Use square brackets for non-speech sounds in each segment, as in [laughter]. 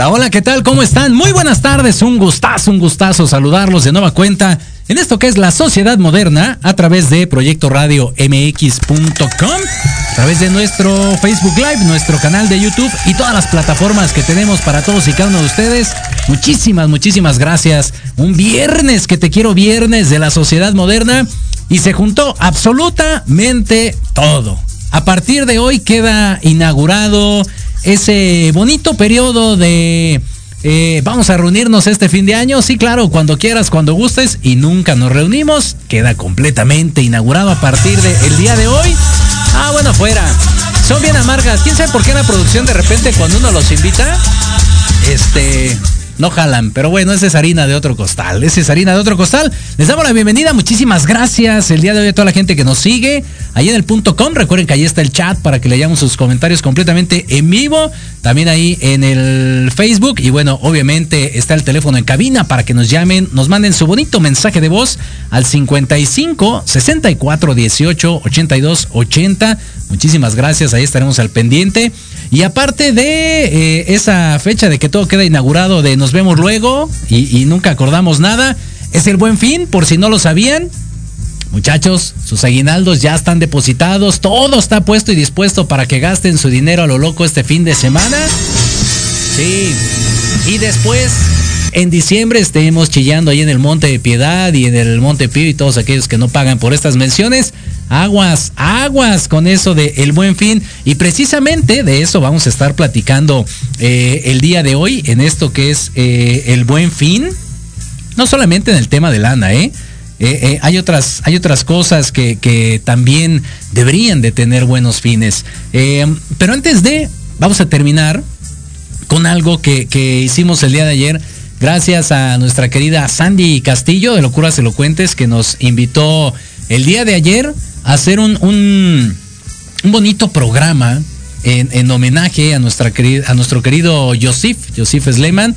Hola, hola, ¿qué tal? ¿Cómo están? Muy buenas tardes, un gustazo, un gustazo saludarlos de nueva cuenta en esto que es la sociedad moderna a través de Proyecto Radio MX.com, a través de nuestro Facebook Live, nuestro canal de YouTube y todas las plataformas que tenemos para todos y cada uno de ustedes. Muchísimas, muchísimas gracias. Un viernes que te quiero viernes de la sociedad moderna y se juntó absolutamente todo. A partir de hoy queda inaugurado ese bonito periodo de eh, vamos a reunirnos este fin de año. Sí, claro, cuando quieras, cuando gustes y nunca nos reunimos. Queda completamente inaugurado a partir del día de hoy. Ah, bueno, fuera. Son bien amargas. ¿Quién sabe por qué la producción de repente cuando uno los invita, este, no jalan. Pero bueno, esa es harina de otro costal. Esa es harina de otro costal. Les damos la bienvenida. Muchísimas gracias el día de hoy a toda la gente que nos sigue. Ahí en el punto com. Recuerden que ahí está el chat para que leamos sus comentarios completamente en vivo. También ahí en el Facebook. Y bueno, obviamente está el teléfono en cabina para que nos llamen, nos manden su bonito mensaje de voz al 55 64 18 82 80. Muchísimas gracias. Ahí estaremos al pendiente. Y aparte de eh, esa fecha de que todo queda inaugurado de nos vemos luego y, y, nunca acordamos nada, es el buen fin, por si no lo sabían. Muchachos, sus aguinaldos ya están depositados, todo está puesto y dispuesto para que gasten su dinero a lo loco este fin de semana. Sí. Y después, en diciembre, estemos chillando ahí en el Monte de Piedad y en el Monte Pío y todos aquellos que no pagan por estas menciones. Aguas, aguas con eso de el buen fin. Y precisamente de eso vamos a estar platicando eh, el día de hoy en esto que es eh, el buen fin. No solamente en el tema de lana, ¿eh? Eh, hay, otras, hay otras cosas que, también deberían de tener buenos fines. Pero antes de, vamos a terminar con algo que, que, hicimos el día de ayer. Gracias a nuestra querida Sandy Castillo de Locuras Elocuentes que nos invitó el día de ayer hacer un, un, un bonito programa en, en, homenaje a, nuestra a nuestro querido Josif, Josif Sleiman,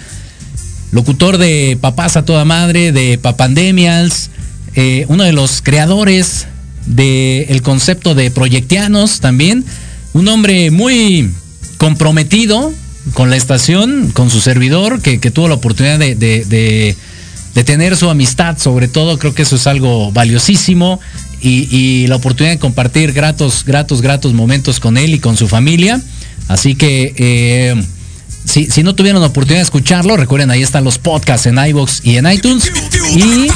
locutor de Papás a toda madre, de Papandemials, eh, uno de los creadores del el concepto de proyectianos también, un hombre muy comprometido con la estación, con su servidor, que, tuvo la oportunidad de, de, de, tener su amistad, sobre todo, creo que eso es algo valiosísimo, y, y, la oportunidad de compartir gratos, gratos, gratos momentos con él y con su familia. Así que eh, si, si, no tuvieron la oportunidad de escucharlo, recuerden, ahí están los podcasts en iVoox y en iTunes. Y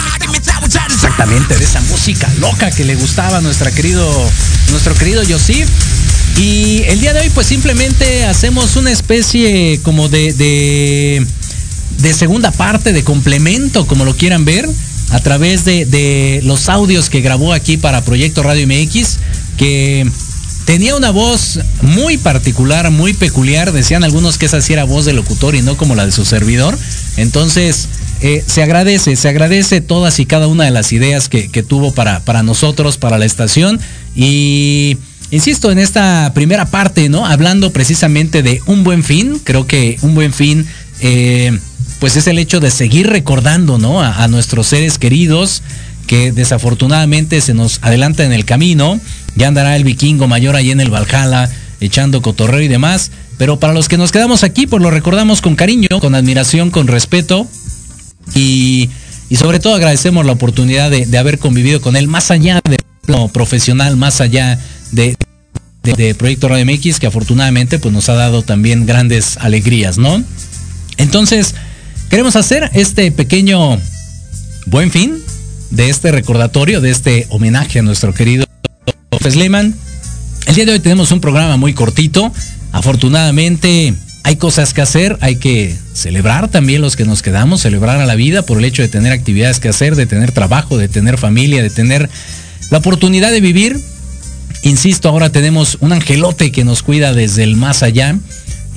exactamente de esa música loca que le gustaba a nuestra querido, nuestro querido Josif. Y el día de hoy, pues simplemente hacemos una especie como de, de segunda parte, de complemento, como lo quieran ver, a través de, de los audios que grabó aquí para Proyecto Radio MX, que tenía una voz muy particular, muy peculiar. Decían algunos que esa sí era voz de locutor y no como la de su servidor. Entonces, eh, se agradece, se agradece todas y cada una de las ideas que, que tuvo para, para, nosotros, para la estación. Y insisto, en esta primera parte, ¿no? Hablando precisamente de un buen fin, creo que un buen fin, eh, pues es el hecho de seguir recordando, ¿no? A, nuestros seres queridos que desafortunadamente se nos adelanta en el camino. Ya andará el vikingo mayor ahí en el Valhalla, echando cotorreo y demás. Pero para los que nos quedamos aquí, pues lo recordamos con cariño, con admiración, con respeto. Y, sobre todo agradecemos la oportunidad de, haber convivido con él más allá de lo profesional, más allá de, de, Proyecto Radio MX, que afortunadamente pues nos ha dado también grandes alegrías, ¿no? Entonces, queremos hacer este pequeño buen fin de este recordatorio, de este homenaje a nuestro querido Lehman. El día de hoy tenemos un programa muy cortito. Afortunadamente hay cosas que hacer, hay que celebrar también los que nos quedamos, celebrar a la vida por el hecho de tener actividades que hacer, de tener trabajo, de tener familia, de tener la oportunidad de vivir. Insisto, ahora tenemos un angelote que nos cuida desde el más allá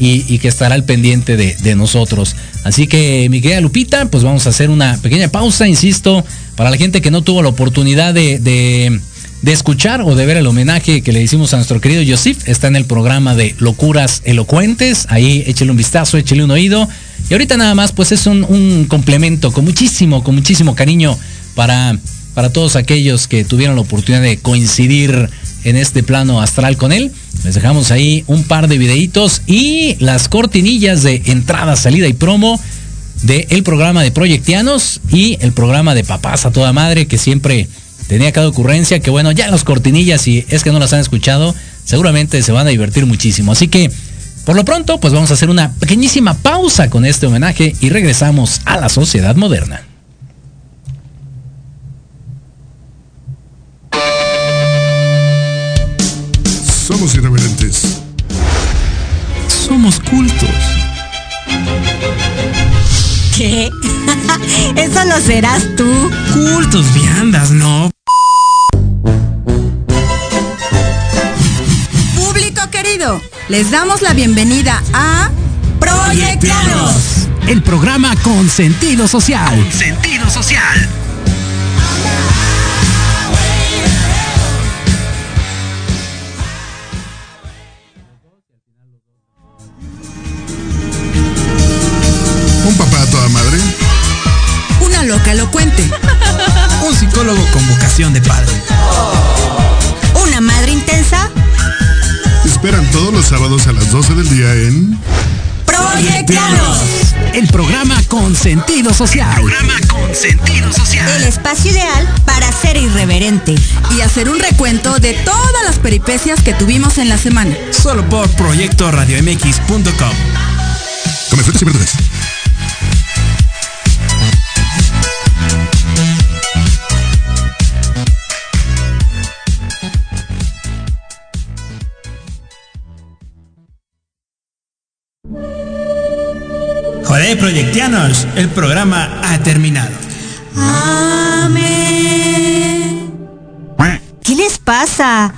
y, que estará al pendiente de, nosotros. Así que, mi querida Lupita, pues vamos a hacer una pequeña pausa, insisto, para la gente que no tuvo la oportunidad de, de, escuchar o de ver el homenaje que le hicimos a nuestro querido Yosif. Está en el programa de Locuras Elocuentes. Ahí échele un vistazo, échele un oído. Y ahorita nada más, pues es un, un complemento con muchísimo, con muchísimo cariño para, para todos aquellos que tuvieron la oportunidad de coincidir en este plano astral con él. Les dejamos ahí un par de videitos y las cortinillas de entrada, salida y promo del el programa de Proyectianos y el programa de Papás a toda madre que siempre tenía cada ocurrencia que bueno, ya las cortinillas si es que no las han escuchado, seguramente se van a divertir muchísimo. Así que por lo pronto, pues vamos a hacer una pequeñísima pausa con este homenaje y regresamos a la sociedad moderna. Somos irreverentes. Somos cultos. ¿Qué? [laughs] Eso lo serás tú. Cultos, viandas, ¿no? Público querido, les damos la bienvenida a Proyectanos. El programa con sentido social. Con sentido social. Vocación de padre. Una madre intensa. Esperan todos los sábados a las 12 del día en Proyectanos. El programa con sentido social. El programa con sentido social. El espacio ideal para ser irreverente y hacer un recuento de todas las peripecias que tuvimos en la semana. Solo por Proyecto RadioMX.com. Come frutas y verduras. Proyectianos, el programa ha terminado. Amén. ¿Qué les pasa?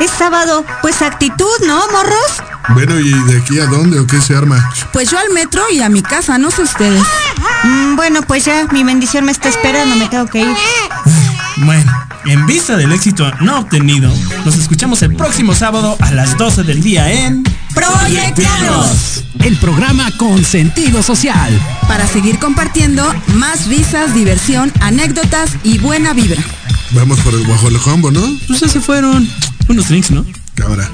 Es sábado, pues actitud, ¿no, morros? Bueno, ¿y de aquí a dónde o qué se arma? Pues yo al metro y a mi casa, no sé ustedes. Mm, bueno, pues ya, mi bendición me está esperando, me tengo que ir. Bueno, en vista del éxito no obtenido, nos escuchamos el próximo sábado a las 12 del día en Proyectanos. El programa con sentido social. Para seguir compartiendo más risas, diversión, anécdotas y buena vibra. Vamos por el Guajolojombo, ¿no? Pues ya se fueron. Unos drinks, ¿no? Cámara.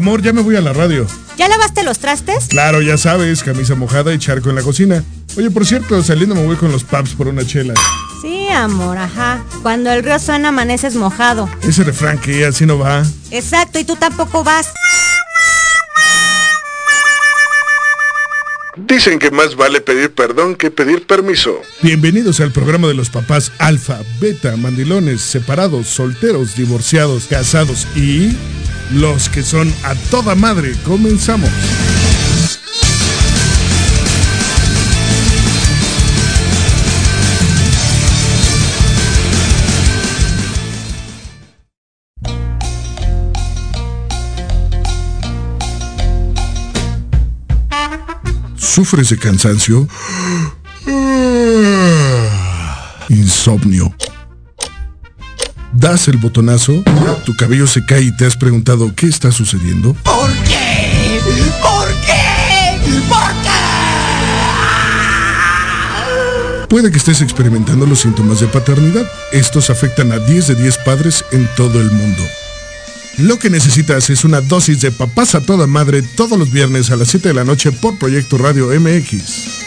Amor, ya me voy a la radio. ¿Ya lavaste los trastes? Claro, ya sabes, camisa mojada y charco en la cocina. Oye, por cierto, saliendo me voy con los pubs por una chela. Sí, amor, ajá. Cuando el río suena amaneces mojado. Ese refrán que así no va. Exacto, y tú tampoco vas. Dicen que más vale pedir perdón que pedir permiso. Bienvenidos al programa de los papás alfa, beta, mandilones, separados, solteros, divorciados, casados y los que son a toda madre. Comenzamos. ¿Sufres de cansancio? insomnio. Das el botonazo, tu cabello se cae y te has preguntado qué está sucediendo. ¿Por qué? ¿Por qué? ¿Por qué? Puede que estés experimentando los síntomas de paternidad. Estos afectan a 10 de 10 padres en todo el mundo. Lo que necesitas es una dosis de papás a toda madre todos los viernes a las 7 de la noche por Proyecto Radio MX.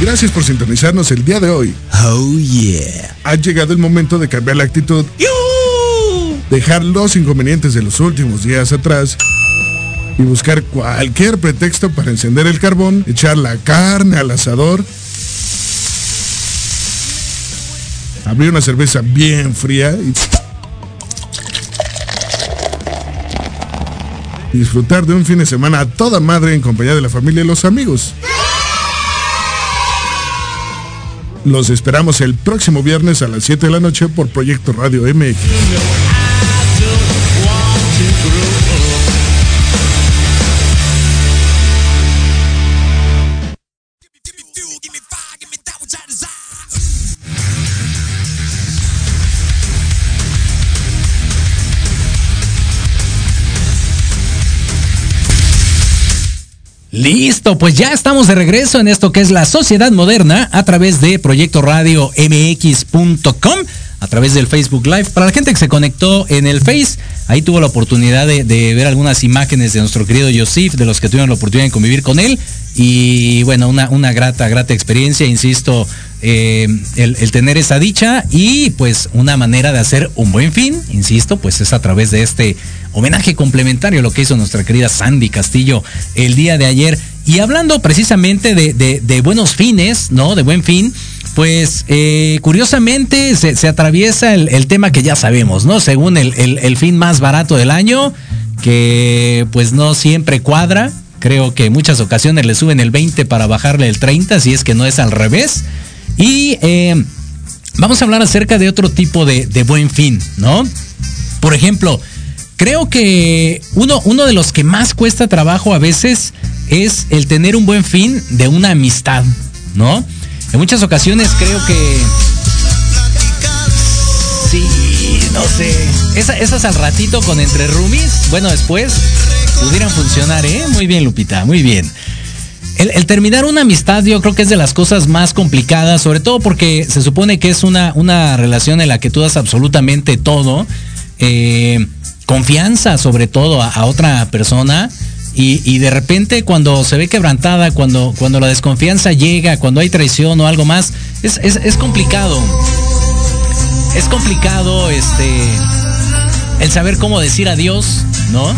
Gracias por sintonizarnos el día de hoy. Oh yeah. Ha llegado el momento de cambiar la actitud. Dejar los inconvenientes de los últimos días atrás y buscar cualquier pretexto para encender el carbón, echar la carne al asador, abrir una cerveza bien fría y disfrutar de un fin de semana a toda madre en compañía de la familia y los amigos. Los esperamos el próximo viernes a las 7 de la noche por Proyecto Radio MX. Listo, pues ya estamos de regreso en esto que es la sociedad moderna a través de Proyecto Radio MX.com, a través del Facebook Live. Para la gente que se conectó en el Face, ahí tuvo la oportunidad de, ver algunas imágenes de nuestro querido Yosif, de los que tuvieron la oportunidad de convivir con él. Y bueno, una, una grata, grata experiencia, insisto, eh, el, tener esa dicha y pues una manera de hacer un buen fin, insisto, pues es a través de este homenaje complementario lo que hizo nuestra querida Sandy Castillo el día de ayer. Y hablando precisamente de, buenos fines, ¿no? De buen fin. Pues eh, curiosamente se, atraviesa el, tema que ya sabemos, ¿no? Según el, el, fin más barato del año, que pues no siempre cuadra. Creo que en muchas ocasiones le suben el 20 para bajarle el 30, si es que no es al revés. Y eh, vamos a hablar acerca de otro tipo de, de buen fin, ¿no? Por ejemplo, Creo que uno, uno de los que más cuesta trabajo a veces es el tener un buen fin de una amistad, ¿no? En muchas ocasiones creo que... Sí, no sé. esas al ratito con entre roomies, bueno, después pudieran funcionar, ¿eh? Muy bien, Lupita, muy bien. El, terminar una amistad yo creo que es de las cosas más complicadas, sobre todo porque se supone que es una, una relación en la que tú das absolutamente todo. Eh, confianza sobre todo a, otra persona y, de repente cuando se ve quebrantada, cuando, cuando la desconfianza llega, cuando hay traición o algo más, es, es, complicado. Es complicado este el saber cómo decir adiós, ¿no?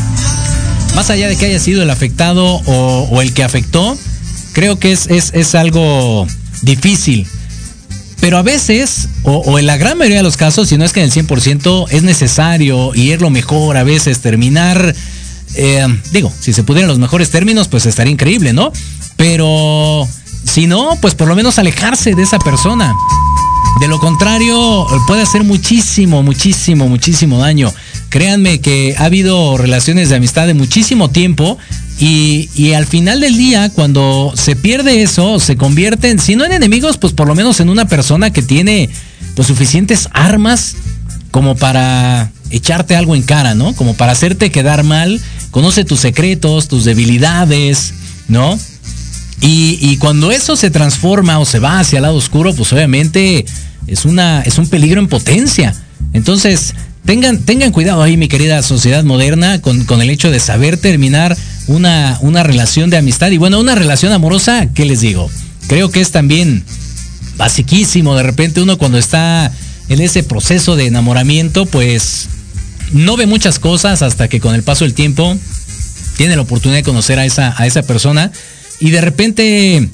Más allá de que haya sido el afectado o, el que afectó, creo que es, es, es algo difícil. Pero a veces, o, en la gran mayoría de los casos, si no es que en el 100%, es necesario y es lo mejor a veces terminar, eh, digo, si se pudieran los mejores términos, pues estaría increíble, ¿no? Pero si no, pues por lo menos alejarse de esa persona. De lo contrario, puede hacer muchísimo, muchísimo, muchísimo daño. Créanme que ha habido relaciones de amistad de muchísimo tiempo y, al final del día, cuando se pierde eso, se convierten, si no en enemigos, pues por lo menos en una persona que tiene pues, suficientes armas como para echarte algo en cara, ¿no? Como para hacerte quedar mal, conoce tus secretos, tus debilidades, ¿no? Y, y, cuando eso se transforma o se va hacia el lado oscuro, pues obviamente es, una, es un peligro en potencia. Entonces, tengan, tengan cuidado ahí, mi querida sociedad moderna, con, con el hecho de saber terminar una, una relación de amistad y bueno, una relación amorosa, ¿qué les digo? Creo que es también basiquísimo. De repente uno cuando está en ese proceso de enamoramiento, pues no ve muchas cosas hasta que con el paso del tiempo tiene la oportunidad de conocer a esa, a esa persona y de repente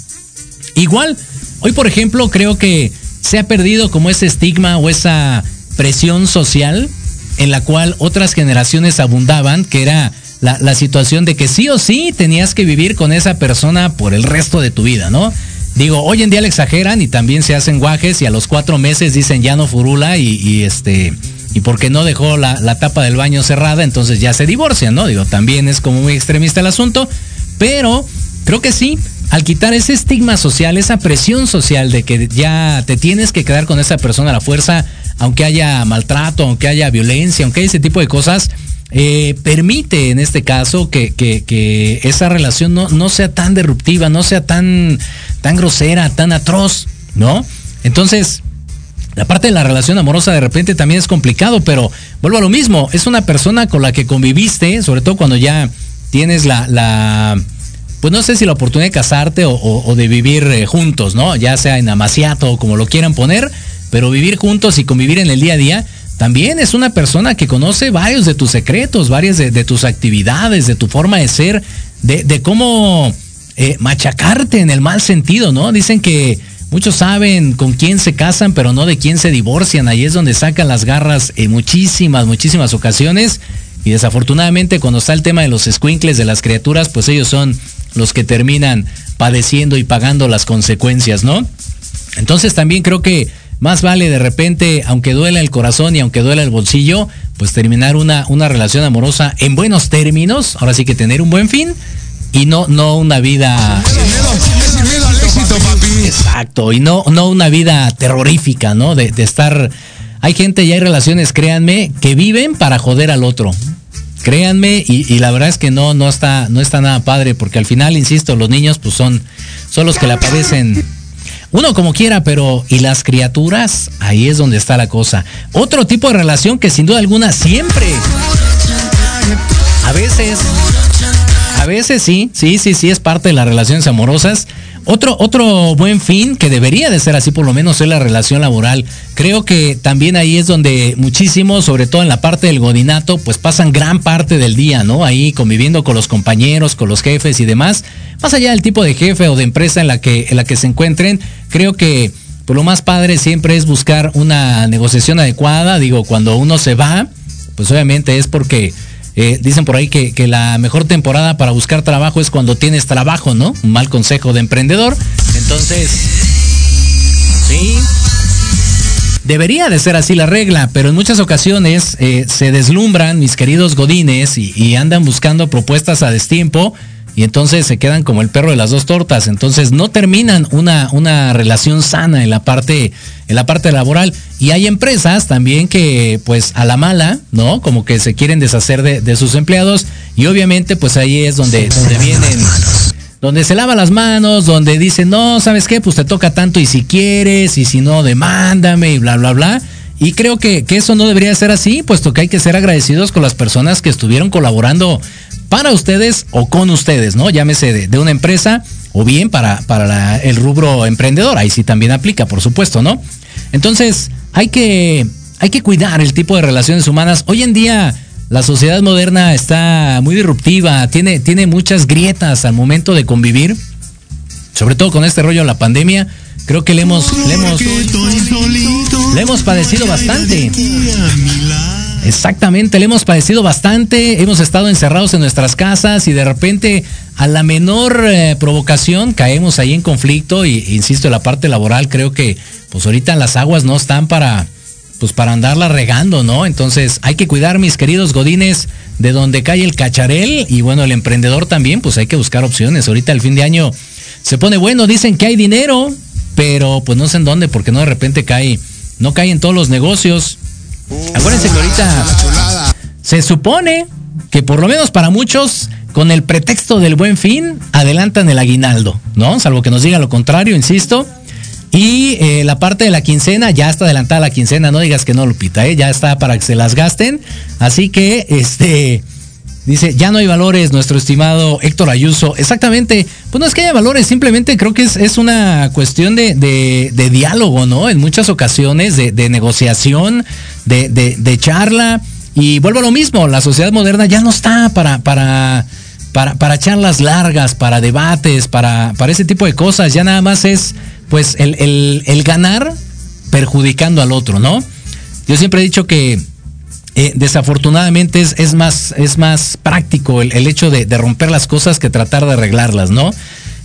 igual, hoy por ejemplo creo que se ha perdido como ese estigma o esa presión social en la cual otras generaciones abundaban, que era la, situación de que sí o sí tenías que vivir con esa persona por el resto de tu vida, ¿no? digo, hoy en día le exageran y también se hacen guajes y a los cuatro meses dicen ya no furula y, este y porque no dejó la, la, tapa del baño cerrada, entonces ya se divorcian, ¿no? Digo, también es como muy extremista el asunto, pero creo que sí, al quitar ese estigma social, esa presión social de que ya te tienes que quedar con esa persona a la fuerza, aunque haya maltrato, aunque haya violencia, aunque haya ese tipo de cosas, eh, permite en este caso que, que, esa relación no, no, sea tan disruptiva, no sea tan, tan grosera, tan atroz, ¿no? Entonces, la parte de la relación amorosa de repente también es complicado, pero vuelvo a lo mismo, es una persona con la que conviviste, sobre todo cuando ya tienes la, la pues no sé si la oportunidad de casarte o, de vivir eh, juntos, ¿no? Ya sea en amaciato o como lo quieran poner, pero vivir juntos y convivir en el día a día, también es una persona que conoce varios de tus secretos, varias de, tus actividades, de tu forma de ser, de, cómo eh, machacarte en el mal sentido, ¿no? Dicen que muchos saben con quién se casan, pero no de quién se divorcian. Ahí es donde sacan las garras en muchísimas, muchísimas ocasiones. Y desafortunadamente cuando está el tema de los squinkles de las criaturas, pues ellos son los que terminan padeciendo y pagando las consecuencias, ¿no? Entonces también creo que más vale de repente, aunque duela el corazón y aunque duela el bolsillo, pues terminar una, una relación amorosa en buenos términos, ahora sí que tener un buen fin y no, no una vida... Exacto, y no, no una vida terrorífica, ¿no? De, estar... Hay gente y hay relaciones, créanme, que viven para joder al otro. Créanme, y, la verdad es que no, no está, no está nada padre, porque al final, insisto, los niños pues son, son los que la padecen uno como quiera, pero ¿y las criaturas? Ahí es donde está la cosa. Otro tipo de relación que sin duda alguna siempre, a veces, a veces sí, sí, sí, sí es parte de las relaciones amorosas. Otro, otro buen fin que debería de ser así por lo menos es la relación laboral. Creo que también ahí es donde muchísimos, sobre todo en la parte del godinato, pues pasan gran parte del día, ¿no? Ahí conviviendo con los compañeros, con los jefes y demás. Más allá del tipo de jefe o de empresa en la que, en la que se encuentren, creo que pues lo más padre siempre es buscar una negociación adecuada. Digo, cuando uno se va, pues obviamente es porque eh, dicen por ahí que, la mejor temporada para buscar trabajo es cuando tienes trabajo, ¿no? Un mal consejo de emprendedor. Entonces, sí. Debería de ser así la regla, pero en muchas ocasiones eh, se deslumbran mis queridos godines y andan buscando propuestas a destiempo y entonces se quedan como el perro de las dos tortas. Entonces no terminan una, una relación sana en la parte, en la parte laboral. Y hay empresas también que, pues, a la mala, ¿no? Como que se quieren deshacer de, sus empleados. Y obviamente, pues ahí es donde, donde vienen. Donde se lava las manos, donde dicen, no, ¿sabes qué? Pues te toca tanto y si quieres, y si no, demándame y bla, bla, bla. Y creo que, que, eso no debería ser así, puesto que hay que ser agradecidos con las personas que estuvieron colaborando para ustedes o con ustedes, ¿no? Llámese de, una empresa o bien para, para el rubro emprendedor. Ahí sí también aplica, por supuesto, ¿no? Entonces, hay que, hay que cuidar el tipo de relaciones humanas. Hoy en día, la sociedad moderna está muy disruptiva, tiene, tiene muchas grietas al momento de convivir, sobre todo con este rollo de la pandemia. Creo que le hemos, le hemos, le hemos padecido bastante. Exactamente, le hemos padecido bastante, hemos estado encerrados en nuestras casas y de repente a la menor eh, provocación caemos ahí en conflicto y insisto, la parte laboral creo que pues ahorita las aguas no están para pues para andarla regando, ¿no? Entonces hay que cuidar, mis queridos godines, de donde cae el cacharel y bueno, el emprendedor también, pues hay que buscar opciones. Ahorita el fin de año se pone bueno, dicen que hay dinero, pero pues no sé en dónde, porque no de repente cae, no cae en todos los negocios. Acuérdense que ahorita se supone que por lo menos para muchos, con el pretexto del buen fin, adelantan el aguinaldo, ¿no? Salvo que nos diga lo contrario, insisto. Y eh, la parte de la quincena, ya está adelantada la quincena, no digas que no, Lupita, ¿eh? ya está para que se las gasten. Así que, este, Dice, ya no hay valores, nuestro estimado Héctor Ayuso. Exactamente, pues no es que haya valores, simplemente creo que es, una cuestión de, diálogo, ¿no? En muchas ocasiones, de, negociación, de, charla. Y vuelvo a lo mismo, la sociedad moderna ya no está para, para, para, para charlas largas, para debates, para, para ese tipo de cosas. Ya nada más es, pues, el, el ganar perjudicando al otro, ¿no? Yo siempre he dicho que eh, desafortunadamente es, es, más, es más práctico el, hecho de, romper las cosas que tratar de arreglarlas, ¿no?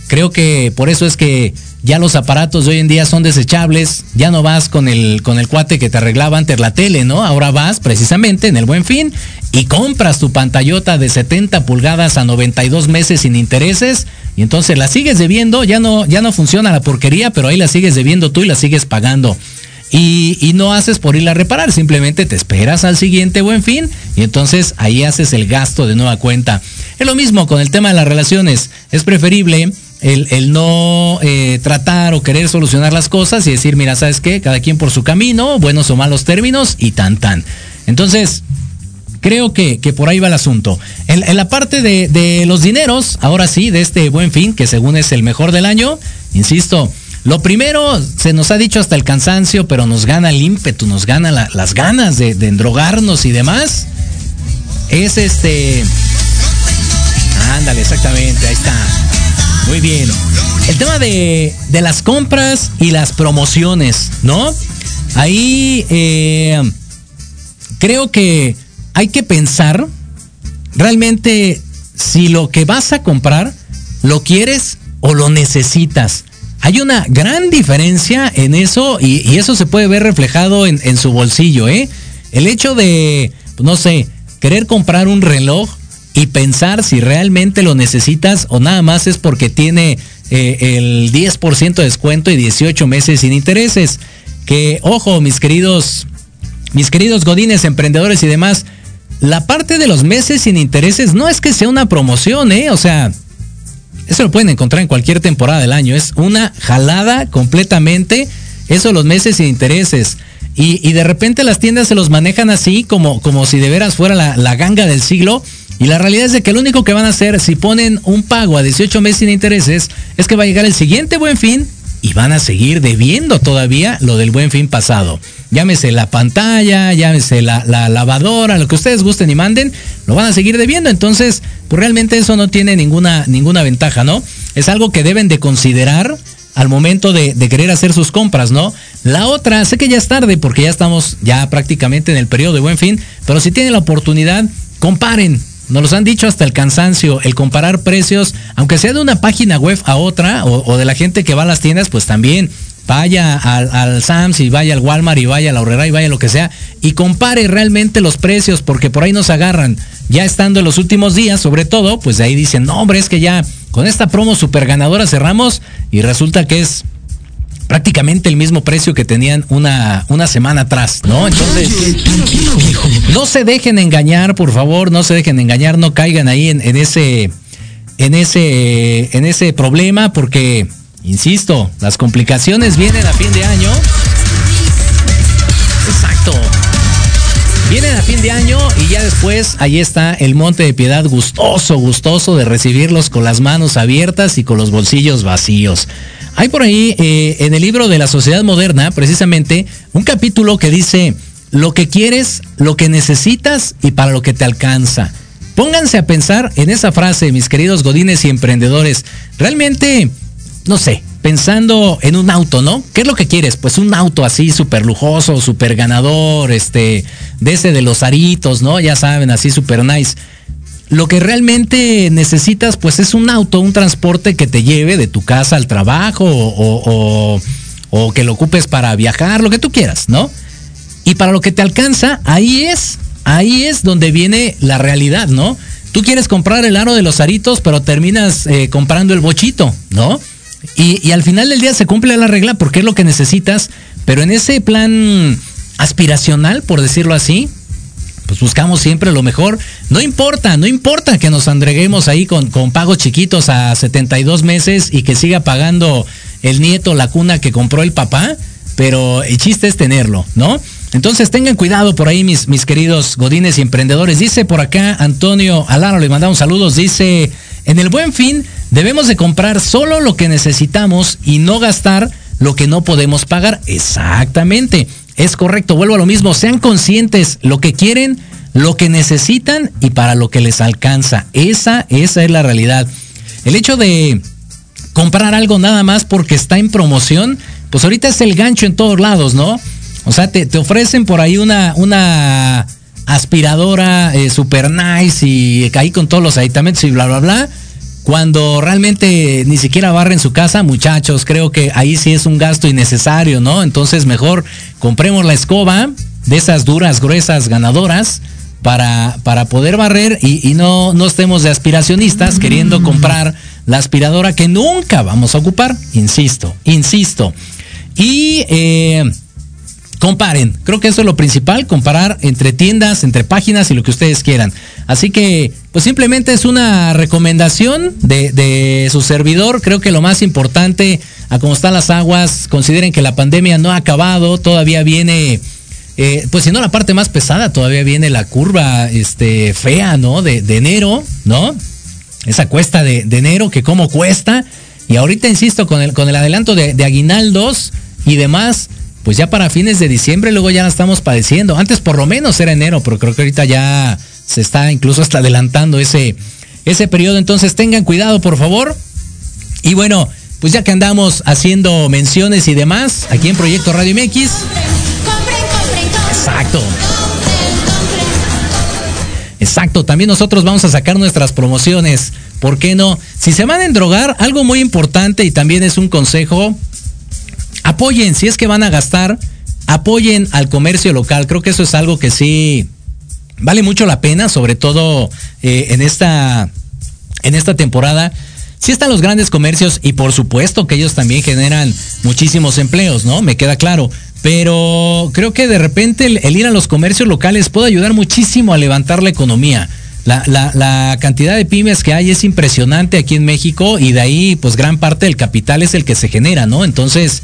Creo que por eso es que ya los aparatos de hoy en día son desechables, ya no vas con el, con el cuate que te arreglaba antes la tele, ¿no? Ahora vas precisamente en el buen fin y compras tu pantallota de 70 pulgadas a 92 meses sin intereses y entonces la sigues debiendo, ya no, ya no funciona la porquería, pero ahí la sigues debiendo tú y la sigues pagando. Y, no haces por irla a reparar, simplemente te esperas al siguiente buen fin y entonces ahí haces el gasto de nueva cuenta. Es lo mismo con el tema de las relaciones. Es preferible el, no eh, tratar o querer solucionar las cosas y decir, mira, ¿sabes qué? Cada quien por su camino, buenos o malos términos y tan tan. Entonces, creo que, que por ahí va el asunto. En, la parte de, de, los dineros, ahora sí, de este buen fin, que según es el mejor del año, insisto, lo primero se nos ha dicho hasta el cansancio, pero nos gana el ímpetu, nos gana las ganas de, endrogarnos y demás. Es este... Ándale, exactamente, ahí está. Muy bien. El tema de, las compras y las promociones, ¿no? Ahí eh, creo que hay que pensar realmente si lo que vas a comprar lo quieres o lo necesitas. Hay una gran diferencia en eso y, eso se puede ver reflejado en, su bolsillo, ¿eh? El hecho de, no sé, querer comprar un reloj y pensar si realmente lo necesitas o nada más es porque tiene eh, el 10% de descuento y 18 meses sin intereses. Que, ojo, mis queridos, mis queridos godines, emprendedores y demás, la parte de los meses sin intereses no es que sea una promoción, ¿eh? O sea, eso lo pueden encontrar en cualquier temporada del año. Es una jalada completamente. Eso los meses sin intereses. Y, de repente las tiendas se los manejan así como, como si de veras fuera la, la ganga del siglo y la realidad es de que lo único que van a hacer si ponen un pago a 18 meses sin intereses es que va a llegar el siguiente buen fin y van a seguir debiendo todavía lo del buen fin pasado. Llámese la pantalla, llámese la, lavadora, lo que ustedes gusten y manden, lo van a seguir debiendo. Entonces, pues realmente eso no tiene ninguna, ninguna ventaja, ¿no? Es algo que deben de considerar al momento de, de, querer hacer sus compras, ¿no? La otra, sé que ya es tarde porque ya estamos ya prácticamente en el periodo de buen fin, pero si tienen la oportunidad, comparen, nos los han dicho hasta el cansancio, el comparar precios, aunque sea de una página web a otra, o, de la gente que va a las tiendas, pues también vaya al, Sams y vaya al Walmart y vaya a la Horrera y vaya lo que sea, y compare realmente los precios, porque por ahí nos agarran. Ya estando en los últimos días, sobre todo, pues de ahí dicen, no hombre, es que ya con esta promo super ganadora cerramos y resulta que es prácticamente el mismo precio que tenían una, una semana atrás, ¿no? Entonces, no se dejen engañar, por favor, no se dejen engañar, no caigan ahí en, ese, en ese, en ese problema, porque, insisto, las complicaciones vienen a fin de año. Exacto. Vienen a fin de año y ya después ahí está el Monte de Piedad gustoso, gustoso de recibirlos con las manos abiertas y con los bolsillos vacíos. Hay por ahí eh, en el libro de la sociedad moderna, precisamente, un capítulo que dice lo que quieres, lo que necesitas y para lo que te alcanza. Pónganse a pensar en esa frase, mis queridos godines y emprendedores. Realmente, no sé, pensando en un auto, ¿no? ¿Qué es lo que quieres? Pues un auto así súper lujoso, súper ganador, este, de ese de los aritos, ¿no? Ya saben, así súper nice lo que realmente necesitas pues es un auto, un transporte que te lleve de tu casa al trabajo o, que lo ocupes para viajar, lo que tú quieras, ¿no? Y para lo que te alcanza, ahí es, ahí es donde viene la realidad, ¿no? Tú quieres comprar el aro de los aritos, pero terminas eh, comprando el bochito, ¿no? Y, al final del día se cumple la regla porque es lo que necesitas, pero en ese plan aspiracional, por decirlo así, pues buscamos siempre lo mejor. No importa, no importa que nos andreguemos ahí con, con pagos chiquitos a 72 meses y que siga pagando el nieto la cuna que compró el papá, pero el chiste es tenerlo, ¿no? Entonces tengan cuidado por ahí, mis, mis queridos godines y emprendedores. Dice por acá Antonio Alaro, le mandamos saludos, dice, en el buen fin debemos de comprar solo lo que necesitamos y no gastar lo que no podemos pagar. Exactamente. Es correcto, vuelvo a lo mismo, sean conscientes lo que quieren, lo que necesitan y para lo que les alcanza. Esa, esa es la realidad. El hecho de comprar algo nada más porque está en promoción, pues ahorita es el gancho en todos lados, ¿no? O sea, te, ofrecen por ahí una, una aspiradora eh, super nice y ahí con todos los aditamentos y bla, bla, bla. Cuando realmente ni siquiera barren su casa, muchachos, creo que ahí sí es un gasto innecesario, ¿no? Entonces mejor compremos la escoba de esas duras, gruesas, ganadoras. Para, para poder barrer y, no, no estemos de aspiracionistas queriendo comprar la aspiradora que nunca vamos a ocupar, insisto, insisto. Y eh, comparen, creo que eso es lo principal, comparar entre tiendas, entre páginas y lo que ustedes quieran. Así que, pues simplemente es una recomendación de, su servidor. Creo que lo más importante, a cómo están las aguas, consideren que la pandemia no ha acabado, todavía viene, eh, pues si no la parte más pesada, todavía viene la curva este, fea, ¿no? De, enero, ¿no? Esa cuesta de, enero, que cómo cuesta. Y ahorita, insisto, con el, con el adelanto de, de aguinaldos y demás, pues ya para fines de diciembre, luego ya la estamos padeciendo. Antes por lo menos era enero, pero creo que ahorita ya se está incluso hasta adelantando ese, ese periodo. Entonces tengan cuidado, por favor. Y bueno, pues ya que andamos haciendo menciones y demás, aquí en Proyecto Radio MX. Exacto. Exacto, también nosotros vamos a sacar nuestras promociones. ¿Por qué no? Si se van a endrogar, algo muy importante y también es un consejo, apoyen, si es que van a gastar, apoyen al comercio local. Creo que eso es algo que sí vale mucho la pena, sobre todo eh, en, esta, en esta temporada. Sí están los grandes comercios y por supuesto que ellos también generan muchísimos empleos, ¿no? Me queda claro. Pero creo que de repente el, ir a los comercios locales puede ayudar muchísimo a levantar la economía. La, la, cantidad de pymes que hay es impresionante aquí en México y de ahí pues gran parte del capital es el que se genera, ¿no? Entonces,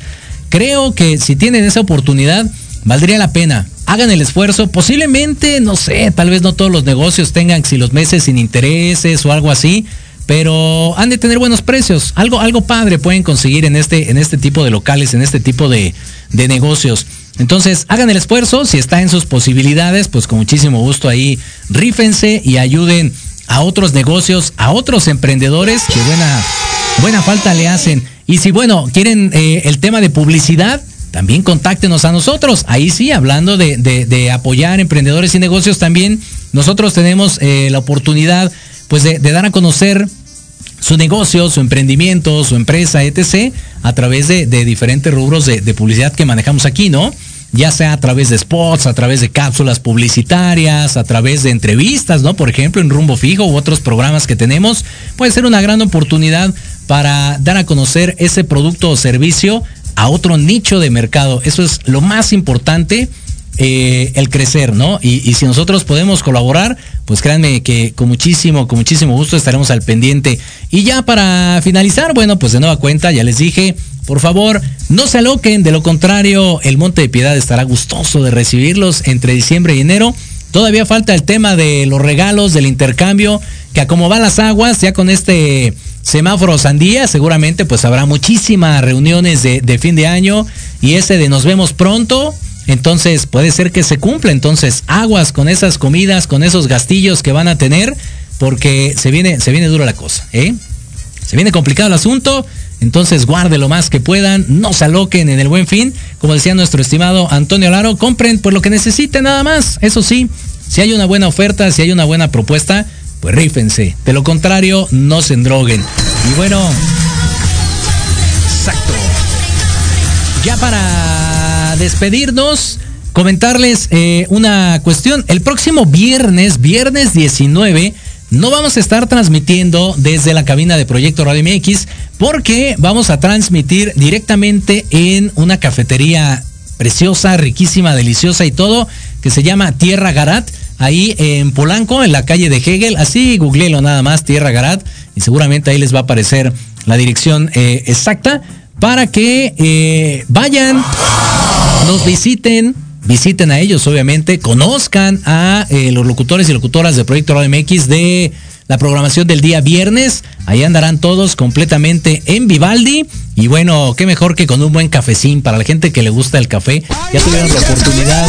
Creo que si tienen esa oportunidad, valdría la pena. Hagan el esfuerzo. Posiblemente, no sé, tal vez no todos los negocios tengan si los meses sin intereses o algo así, pero han de tener buenos precios. Algo, algo padre pueden conseguir en este, en este tipo de locales, en este tipo de, de negocios. Entonces, hagan el esfuerzo. Si está en sus posibilidades, pues con muchísimo gusto ahí rífense y ayuden a otros negocios, a otros emprendedores que buena, buena falta le hacen. Y si, bueno, quieren eh, el tema de publicidad, también contáctenos a nosotros. Ahí sí, hablando de, apoyar emprendedores y negocios también, nosotros tenemos eh, la oportunidad pues de, dar a conocer su negocio, su emprendimiento, su empresa, etc., a través de, diferentes rubros de, publicidad que manejamos aquí, ¿no? Ya sea a través de spots, a través de cápsulas publicitarias, a través de entrevistas, ¿no? Por ejemplo, en Rumbo Fijo u otros programas que tenemos, puede ser una gran oportunidad para dar a conocer ese producto o servicio a otro nicho de mercado. Eso es lo más importante, eh, el crecer, ¿no? Y, si nosotros podemos colaborar, pues créanme que con muchísimo, con muchísimo gusto estaremos al pendiente. Y ya para finalizar, bueno, pues de nueva cuenta, ya les dije, por favor, no se aloquen, de lo contrario, el Monte de Piedad estará gustoso de recibirlos entre diciembre y enero. Todavía falta el tema de los regalos, del intercambio, que a como van las aguas, ya con este semáforo sandía, seguramente pues habrá muchísimas reuniones de, fin de año y ese de nos vemos pronto, entonces puede ser que se cumpla, entonces aguas con esas comidas, con esos gastillos que van a tener, porque se viene, se viene dura la cosa, ¿eh? Se viene complicado el asunto, entonces guarde lo más que puedan, no se aloquen en el buen fin, como decía nuestro estimado Antonio Laro, compren por lo que necesiten nada más, eso sí, si hay una buena oferta, si hay una buena propuesta, pues rífense. De lo contrario, no se endroguen. Y bueno, exacto. Ya para despedirnos, comentarles eh, una cuestión. El próximo viernes, viernes 19, no vamos a estar transmitiendo desde la cabina de Proyecto Radio MX porque vamos a transmitir directamente en una cafetería preciosa, riquísima, deliciosa y todo, que se llama Tierra Garat ahí en Polanco, en la calle de Hegel. Así googleelo nada más, Tierra Garat, y seguramente ahí les va a aparecer la dirección eh, exacta para que eh, vayan, nos visiten, visiten a ellos, obviamente, conozcan a eh, los locutores y locutoras del Proyecto Radio MX de la programación del día viernes. Ahí andarán todos completamente en Vivaldi. Y bueno, qué mejor que con un buen cafecín para la gente que le gusta el café. Ya tuvieron la oportunidad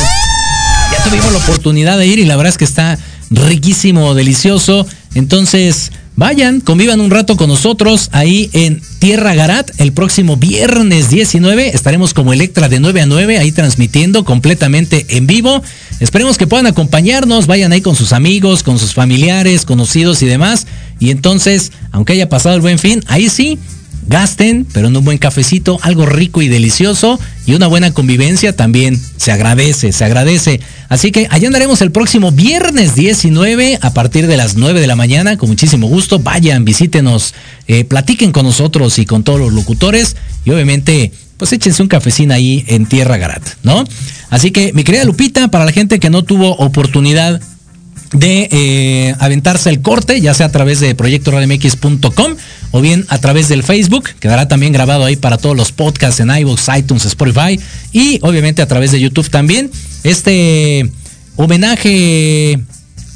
ya tuvimos la oportunidad de ir y la verdad es que está riquísimo, delicioso. Entonces, vayan, convivan un rato con nosotros ahí en Tierra Garat el próximo viernes 19. Estaremos como Electra de 9 a 9 ahí transmitiendo completamente en vivo. Esperemos que puedan acompañarnos, vayan ahí con sus amigos, con sus familiares, conocidos y demás. Y entonces, aunque haya pasado el buen fin, ahí sí, gasten, pero en un buen cafecito, algo rico y delicioso y una buena convivencia también se agradece, se agradece. Así que allá andaremos el próximo viernes 19 a partir de las 9 de la mañana, con muchísimo gusto. Vayan, visítenos, eh, platiquen con nosotros y con todos los locutores y obviamente pues échense un cafecín ahí en Tierra Garat, ¿no? Así que mi querida Lupita, para la gente que no tuvo oportunidad de eh, aventarse el corte, ya sea a través de proyectoradmx.com o bien a través del Facebook, quedará también grabado ahí para todos los podcasts en iVoox, iTunes, Spotify y obviamente a través de YouTube también. Este homenaje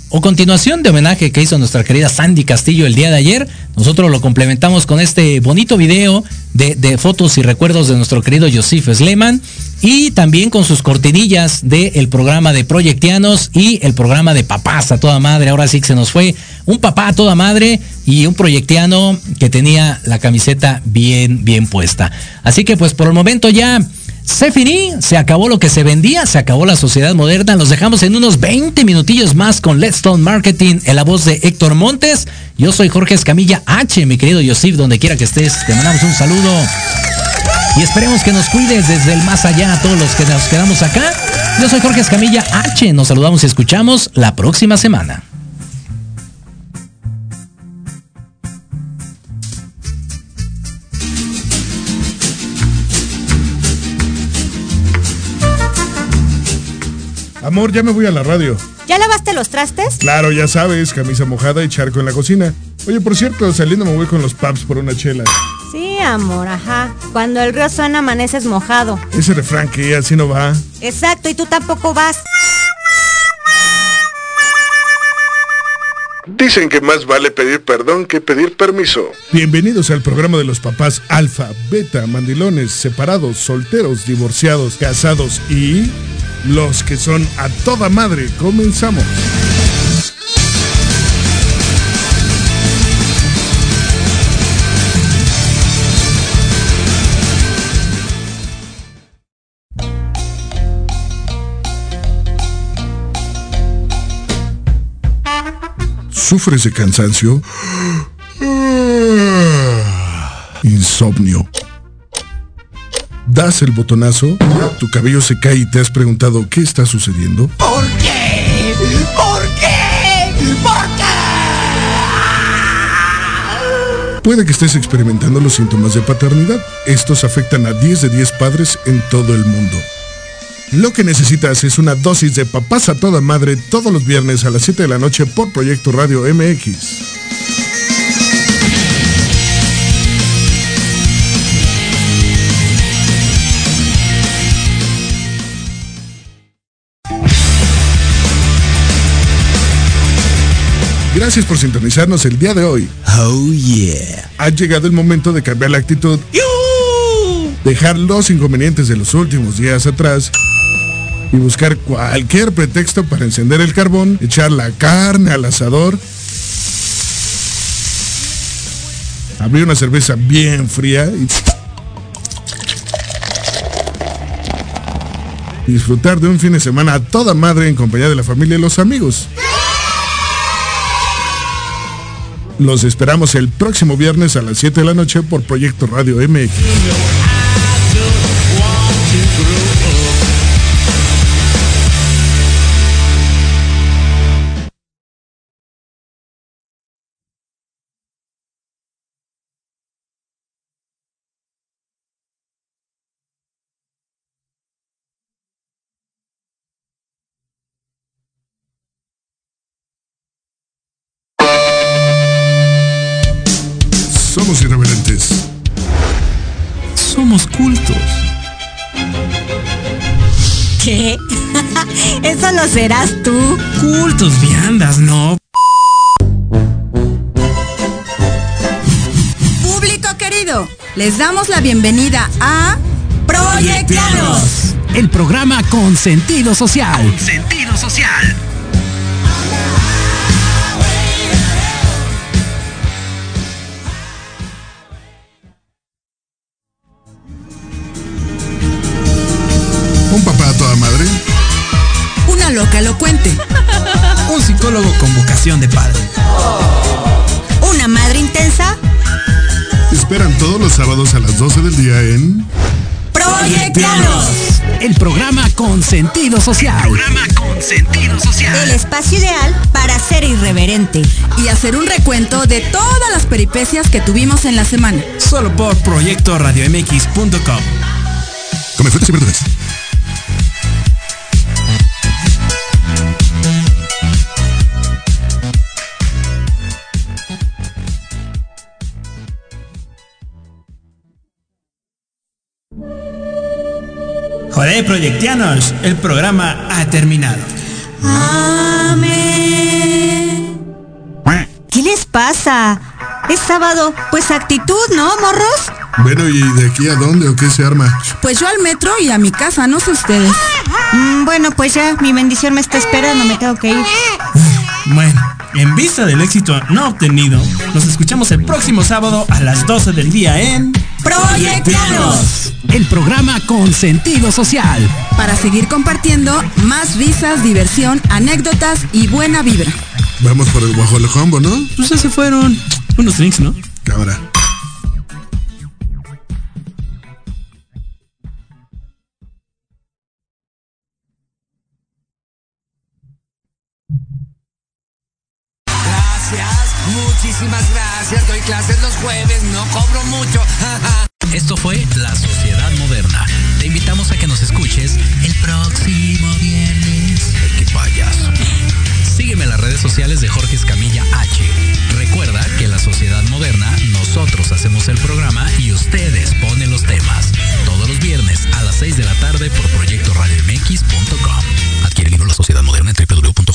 o continuación de homenaje que hizo nuestra querida Sandy Castillo el día de ayer, nosotros lo complementamos con este bonito video de, fotos y recuerdos de nuestro querido Joseph Sleman y también con sus cortinillas del programa de Proyectianos y el programa de Papás a toda madre. Ahora sí que se nos fue un papá a toda madre y un proyectiano que tenía la camiseta bien, bien puesta. Así que pues por el momento ya se finí, se acabó lo que se vendía, se acabó la sociedad moderna. Los dejamos en unos 20 minutillos más con Let's Stone Marketing en la voz de Héctor Montes. Yo soy Jorge Escamilla H, mi querido Yosif, donde quiera que estés. Te mandamos un saludo. Y esperemos que nos cuides desde el más allá a todos los que nos quedamos acá. Yo soy Jorge Escamilla H. Nos saludamos y escuchamos la próxima semana. Amor, ya me voy a la radio. ¿Ya lavaste los trastes? Claro, ya sabes, camisa mojada y charco en la cocina. Oye, por cierto, saliendo me voy con los paps por una chela. Sí, amor, ajá. Cuando el río suena amaneces mojado. Ese refrán que así no va. Exacto, y tú tampoco vas. Dicen que más vale pedir perdón que pedir permiso. Bienvenidos al programa de los papás alfa, beta, mandilones, separados, solteros, divorciados, casados y los que son a toda madre. Comenzamos. ¿Sufres de cansancio? [gasps] Insomnio das el botonazo, tu cabello se cae y te has preguntado qué está sucediendo. ¿Por qué? ¿Por qué? ¿Por qué? Puede que estés experimentando los síntomas de paternidad. Estos afectan a 10 de 10 padres en todo el mundo. Lo que necesitas es una dosis de papás a toda madre todos los viernes a las 7 de la noche por Proyecto Radio MX. Gracias por sintonizarnos el día de hoy. Oh yeah. Ha llegado el momento de cambiar la actitud. Dejar los inconvenientes de los últimos días atrás y buscar cualquier pretexto para encender el carbón, echar la carne al asador, abrir una cerveza bien fría y disfrutar de un fin de semana a toda madre en compañía de la familia y los amigos. Los esperamos el próximo viernes a las 7 de la noche por Proyecto Radio MX. Somos irreverentes. Somos cultos. ¿Qué? [laughs] Eso lo serás tú. Cultos, viandas, ¿no? Público querido, les damos la bienvenida a Proyectianos. El programa con sentido social. Con sentido social. Psicólogo con vocación de padre. Una esperan todos los sábados a las 12 del día en... Proyectanos. El programa con sentido social. programa con sentido social. El espacio ideal para ser irreverente y hacer un recuento de todas las peripecias que tuvimos en la semana. Solo por Proyecto RadioMX.com. Come frutas y verduras. Joder, proyectianos, el programa ha terminado. Amén. ¿Qué les pasa? Es sábado, pues actitud, ¿no, morros? Bueno, ¿y de aquí a dónde o qué se arma? Pues yo al metro y a mi casa, no sé ustedes. Mm, bueno, pues ya, mi bendición me está esperando, me tengo que ir. Bueno, en vista del éxito no obtenido, nos escuchamos el próximo sábado a las 12 del día en Proyectanos. El programa con sentido social. Para seguir compartiendo más risas, diversión, anécdotas y buena vibra. Vamos por el guajolojombo, ¿no? Pues ya se fueron unos drinks, ¿no? Cámara. Muchísimas gracias. Doy clases los jueves, no cobro mucho. [laughs] Esto fue La Sociedad Moderna. Te invitamos a que nos escuches el próximo viernes. ¡Qué payaso! Sígueme en las redes sociales de Jorge Escamilla H. Recuerda que La Sociedad Moderna, nosotros hacemos el programa y ustedes ponen los temas. Todos los viernes a las 6 de la tarde por Proyecto RadioMX.com. Adquiere el libro La Sociedad Moderna en www.jorgescamillah.com.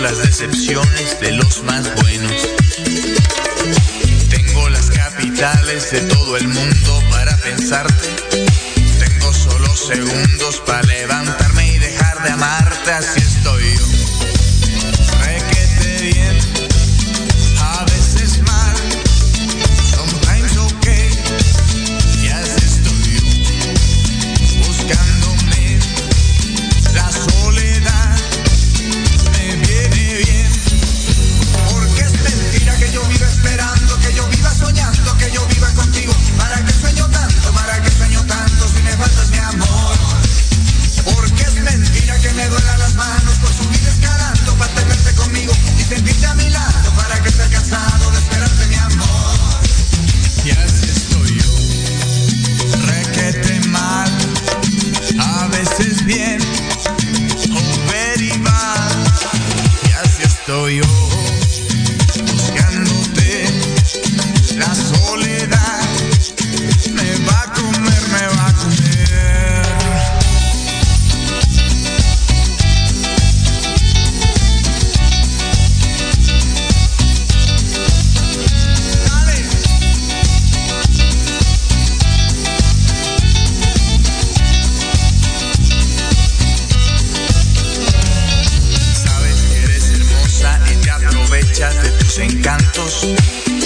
Las decepciones de los más buenos. Tengo las capitales de todo el mundo para pensarte.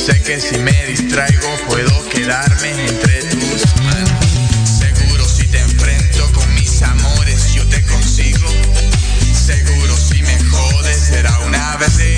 Sé que si me distraigo puedo quedarme entre tus manos. Seguro si te enfrento con mis amores yo te consigo. Seguro si me jodes será una vez de